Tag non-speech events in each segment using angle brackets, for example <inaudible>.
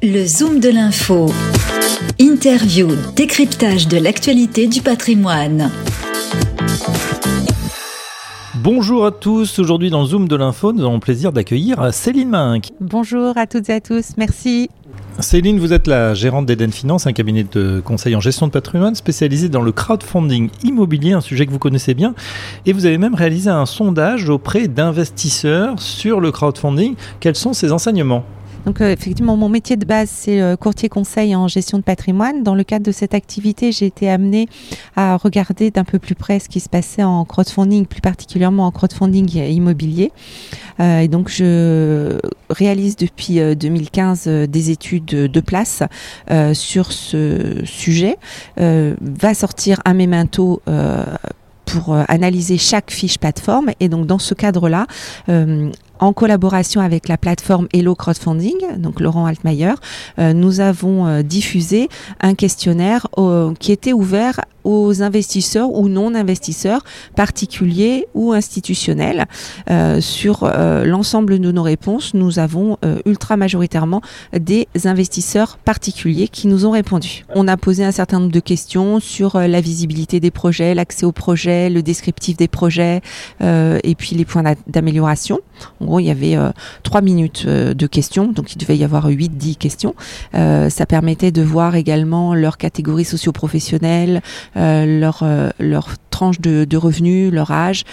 Le Zoom de l'info. Interview, décryptage de l'actualité du patrimoine. Bonjour à tous, aujourd'hui dans le Zoom de l'info, nous avons le plaisir d'accueillir Céline Minck. Bonjour à toutes et à tous, merci. Céline, vous êtes la gérante d'Eden Finance, un cabinet de conseil en gestion de patrimoine spécialisé dans le crowdfunding immobilier, un sujet que vous connaissez bien. Et vous avez même réalisé un sondage auprès d'investisseurs sur le crowdfunding. Quels sont ces enseignements? Donc euh, effectivement, mon métier de base, c'est euh, courtier conseil en gestion de patrimoine. Dans le cadre de cette activité, j'ai été amenée à regarder d'un peu plus près ce qui se passait en crowdfunding, plus particulièrement en crowdfunding immobilier. Euh, et donc, je réalise depuis 2015 des études de place sur ce sujet. va sortir un memento pour analyser chaque fiche plateforme. Et donc, dans ce cadre-là, en collaboration avec la plateforme Hello Crowdfunding, donc Laurent Altmaier, euh, nous avons euh, diffusé un questionnaire euh, qui était ouvert aux investisseurs ou non investisseurs, particuliers ou institutionnels. sur l'ensemble de nos réponses, nous avons ultra majoritairement des investisseurs particuliers qui nous ont répondu. On a posé un certain nombre de questions sur la visibilité des projets, l'accès aux projets, le descriptif des projets et puis les points d'amélioration il y avait euh, trois minutes euh, de questions, donc il devait y avoir 8-10 questions. Euh, ça permettait de voir également leur catégorie socio-professionnelle, leur, leur tranche de, revenus, leur âge,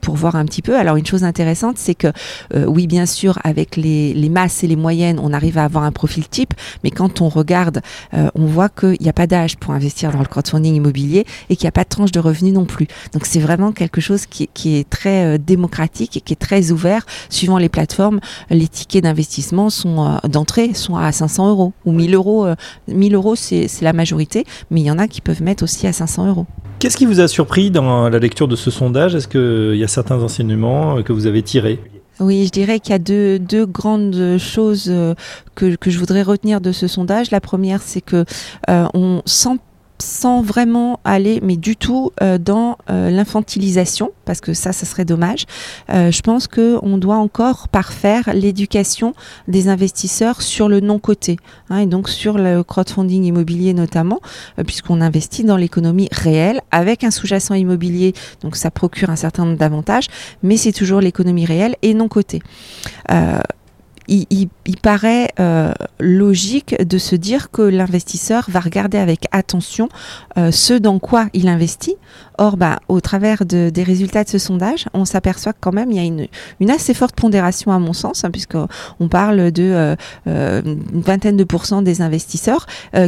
pour voir un petit peu. Alors une chose intéressante, c'est que oui, bien sûr, avec les, masses et les moyennes, on arrive à avoir un profil type, mais quand on regarde, on voit qu'il n'y a pas d'âge pour investir dans le crowdfunding immobilier et qu'il n'y a pas de tranche de revenus non plus. Donc c'est vraiment quelque chose qui, qui est très démocratique et qui est très ouvert suivant les plateformes, les tickets d'investissement sont euh, d'entrée sont à 500 euros ou 1000 euros. 1000 euh, euros, c'est la majorité, mais il y en a qui peuvent mettre aussi à 500 euros. Qu'est-ce qui vous a surpris dans la lecture de ce sondage Est-ce qu'il y a certains enseignements que vous avez tirés? Oui, je dirais qu'il y a deux, deux grandes choses euh, que, que, je voudrais retenir de ce sondage. La première, c'est que on sent sans vraiment aller, mais du tout, euh, dans euh, l'infantilisation, parce que ça, ça serait dommage. Euh, je pense qu'on doit encore parfaire l'éducation des investisseurs sur le non-côté, hein, et donc sur le crowdfunding immobilier notamment, puisqu'on investit dans l'économie réelle avec un sous-jacent immobilier, donc ça procure un certain nombre d'avantages, mais c'est toujours l'économie réelle et non-côté il, paraît euh, logique de se dire que l'investisseur va regarder avec attention euh, ce dans quoi il investit. Or, bah, au travers de, des résultats de ce sondage, on s'aperçoit que quand même il y a une, une assez forte pondération à mon sens, hein, puisqu'on parle de euh, une vingtaine de pourcents des investisseurs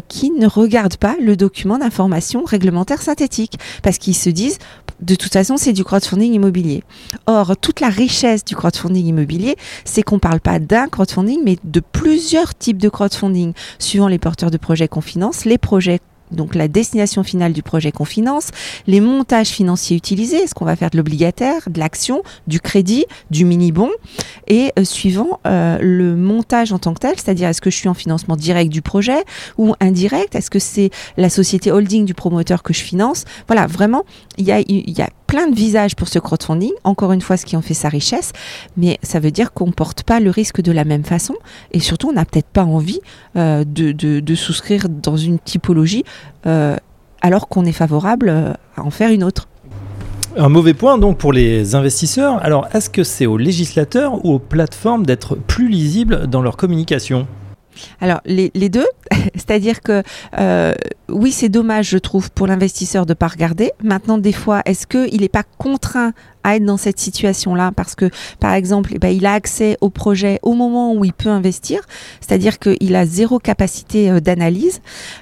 qui ne regardent pas le document d'information réglementaire synthétique, parce qu'ils se disent de toute façon, c'est du crowdfunding immobilier. Or, toute la richesse du crowdfunding immobilier, c'est qu'on ne parle pas d'un crowdfunding, mais de plusieurs types de crowdfunding, suivant les porteurs de projets qu'on finance, les projets donc la destination finale du projet qu'on finance, les montages financiers utilisés, est-ce qu'on va faire de l'obligataire, de l'action, du crédit, du mini-bon, et euh, suivant euh, le montage en tant que tel, c'est-à-dire est-ce que je suis en financement direct du projet ou indirect, est-ce que c'est la société holding du promoteur que je finance, voilà, vraiment, il y a, y a plein de visages pour ce crowdfunding, encore une fois ce qui en fait sa richesse, mais ça veut dire qu'on ne porte pas le risque de la même façon et surtout on n'a peut-être pas envie euh, de, souscrire dans une typologie euh, alors qu'on est favorable euh, à en faire une autre. Un mauvais point donc pour les investisseurs. Alors est-ce que c'est aux législateurs ou aux plateformes d'être plus lisibles dans leur communication? Alors les, deux, <laughs> c'est-à-dire que euh, oui c'est dommage je trouve pour l'investisseur de pas regarder. Maintenant des fois est-ce qu'il n'est pas contraint à être dans cette situation-là parce que, par exemple, eh ben, il a accès au projet au moment où il peut investir, c'est-à-dire qu'il a zéro capacité euh, d'analyse.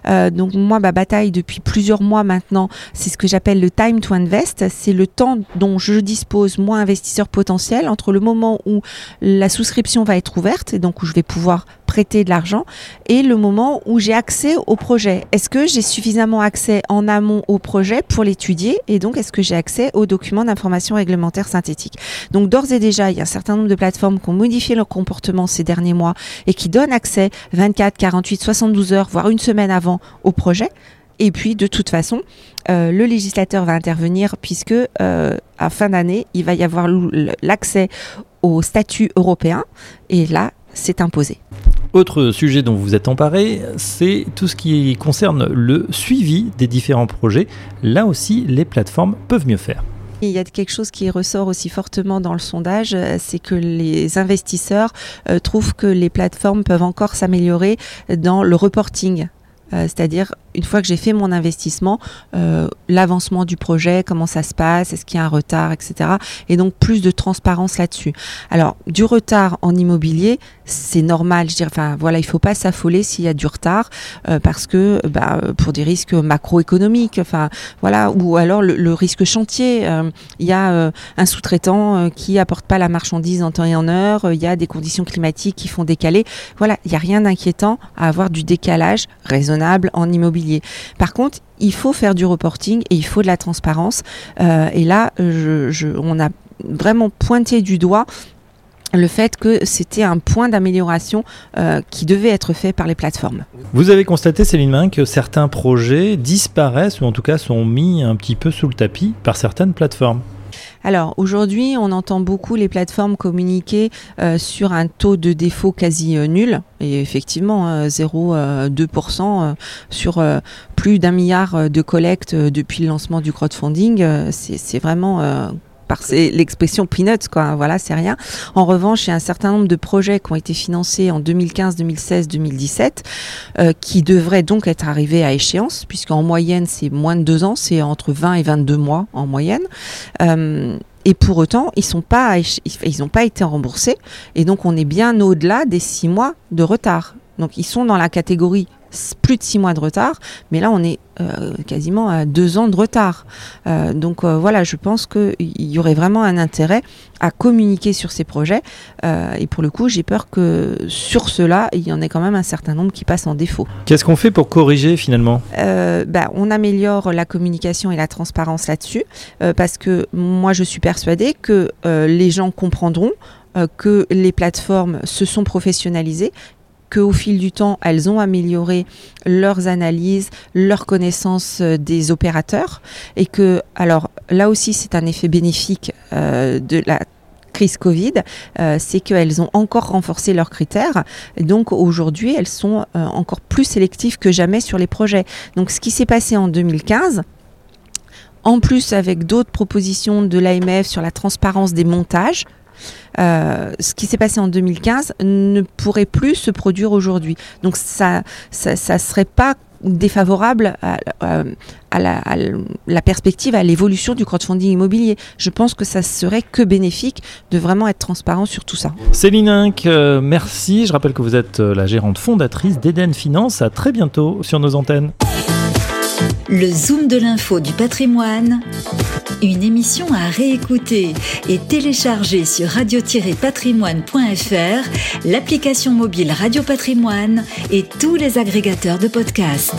Euh, donc moi, ma bataille depuis plusieurs mois maintenant, c'est ce que j'appelle le time to invest. C'est le temps dont je dispose, moi, investisseur potentiel, entre le moment où la souscription va être ouverte et donc où je vais pouvoir prêter de l'argent et le moment où j'ai accès au projet. Est-ce que j'ai suffisamment accès en amont au projet pour l'étudier et donc est-ce que j'ai accès aux documents d'information réglementaire synthétique? Donc d'ores et déjà, il y a un certain nombre de plateformes qui ont modifié leur comportement ces derniers mois et qui donnent accès 24, 48, 72 heures, voire une semaine avant au projet. Et puis, de toute façon, euh, le législateur va intervenir puisque euh, à fin d'année, il va y avoir l'accès au statut européen. Et là, s'est imposé. Autre sujet dont vous êtes emparé, c'est tout ce qui concerne le suivi des différents projets. Là aussi, les plateformes peuvent mieux faire. Il y a quelque chose qui ressort aussi fortement dans le sondage, euh, c'est que les investisseurs euh, trouvent que les plateformes peuvent encore s'améliorer dans le reporting. Euh, c'est-à-dire une fois que j'ai fait mon investissement, euh, l'avancement du projet, comment ça se passe, est-ce qu'il y a un retard, etc. Et donc plus de transparence là-dessus. Alors du retard en immobilier, c'est normal. Je dirais, enfin voilà, il faut pas s'affoler s'il y a du retard euh, parce que bah, pour des risques macroéconomiques, enfin voilà, ou alors le, risque chantier. Euh, il y a euh, un sous-traitant qui apporte pas la marchandise en temps et en heure. Il y a des conditions climatiques qui font décaler. Voilà, il y a rien d'inquiétant à avoir du décalage raisonnable en immobilier. Par contre, il faut faire du reporting et il faut de la transparence. Et là, on a vraiment pointé du doigt le fait que c'était un point d'amélioration euh, qui devait être fait par les plateformes. Vous avez constaté, Céline Main, que certains projets disparaissent ou en tout cas sont mis un petit peu sous le tapis par certaines plateformes. Alors aujourd'hui, on entend beaucoup les plateformes communiquer euh, sur un taux de défaut quasi euh, nul. Et effectivement, 0,2% euh, sur plus d'un milliard de collectes depuis le lancement du crowdfunding, c'est vraiment par l'expression peanuts, quoi. Voilà, c'est rien. En revanche, il y a un certain nombre de projets qui ont été financés en 2015, 2016, 2017, qui devraient donc être arrivés à échéance, puisqu'en moyenne, c'est moins de deux ans, c'est entre 20 et 22 mois en moyenne. Euh, et pour autant, ils n'ont pas, ils pas été remboursés. Et donc, on est bien au-delà des six mois de retard. Donc, ils sont dans la catégorie plus de six mois de retard, mais là on est euh, quasiment à deux ans de retard. Euh, donc euh, voilà, je pense qu'il y aurait vraiment un intérêt à communiquer sur ces projets. et pour le coup, j'ai peur que sur cela, il y en ait quand même un certain nombre qui passent en défaut. Qu'est-ce qu'on fait pour corriger finalement? Bah, On améliore la communication et la transparence là-dessus, parce que moi je suis persuadée que les gens comprendront que les plateformes se sont professionnalisées qu'au fil du temps, elles ont amélioré leurs analyses, leurs connaissances euh, des opérateurs, et que, alors là aussi, c'est un effet bénéfique euh, de la crise Covid, euh, c'est qu'elles ont encore renforcé leurs critères. Donc aujourd'hui, elles sont encore plus sélectives que jamais sur les projets. Donc ce qui s'est passé en 2015, en plus avec d'autres propositions de l'AMF sur la transparence des montages, euh, ce qui s'est passé en 2015 ne pourrait plus se produire aujourd'hui. Donc ça, ça, serait pas défavorable à, la, perspective, à l'évolution du crowdfunding immobilier. Je pense que ça serait que bénéfique de vraiment être transparent sur tout ça. Céline Inc, euh, merci. Je rappelle que vous êtes euh, la gérante fondatrice d'Eden Finance. À très bientôt sur nos antennes. Le Zoom de l'info du patrimoine, une émission à réécouter et télécharger sur radio-patrimoine.fr, l'application mobile Radio Patrimoine et tous les agrégateurs de podcasts.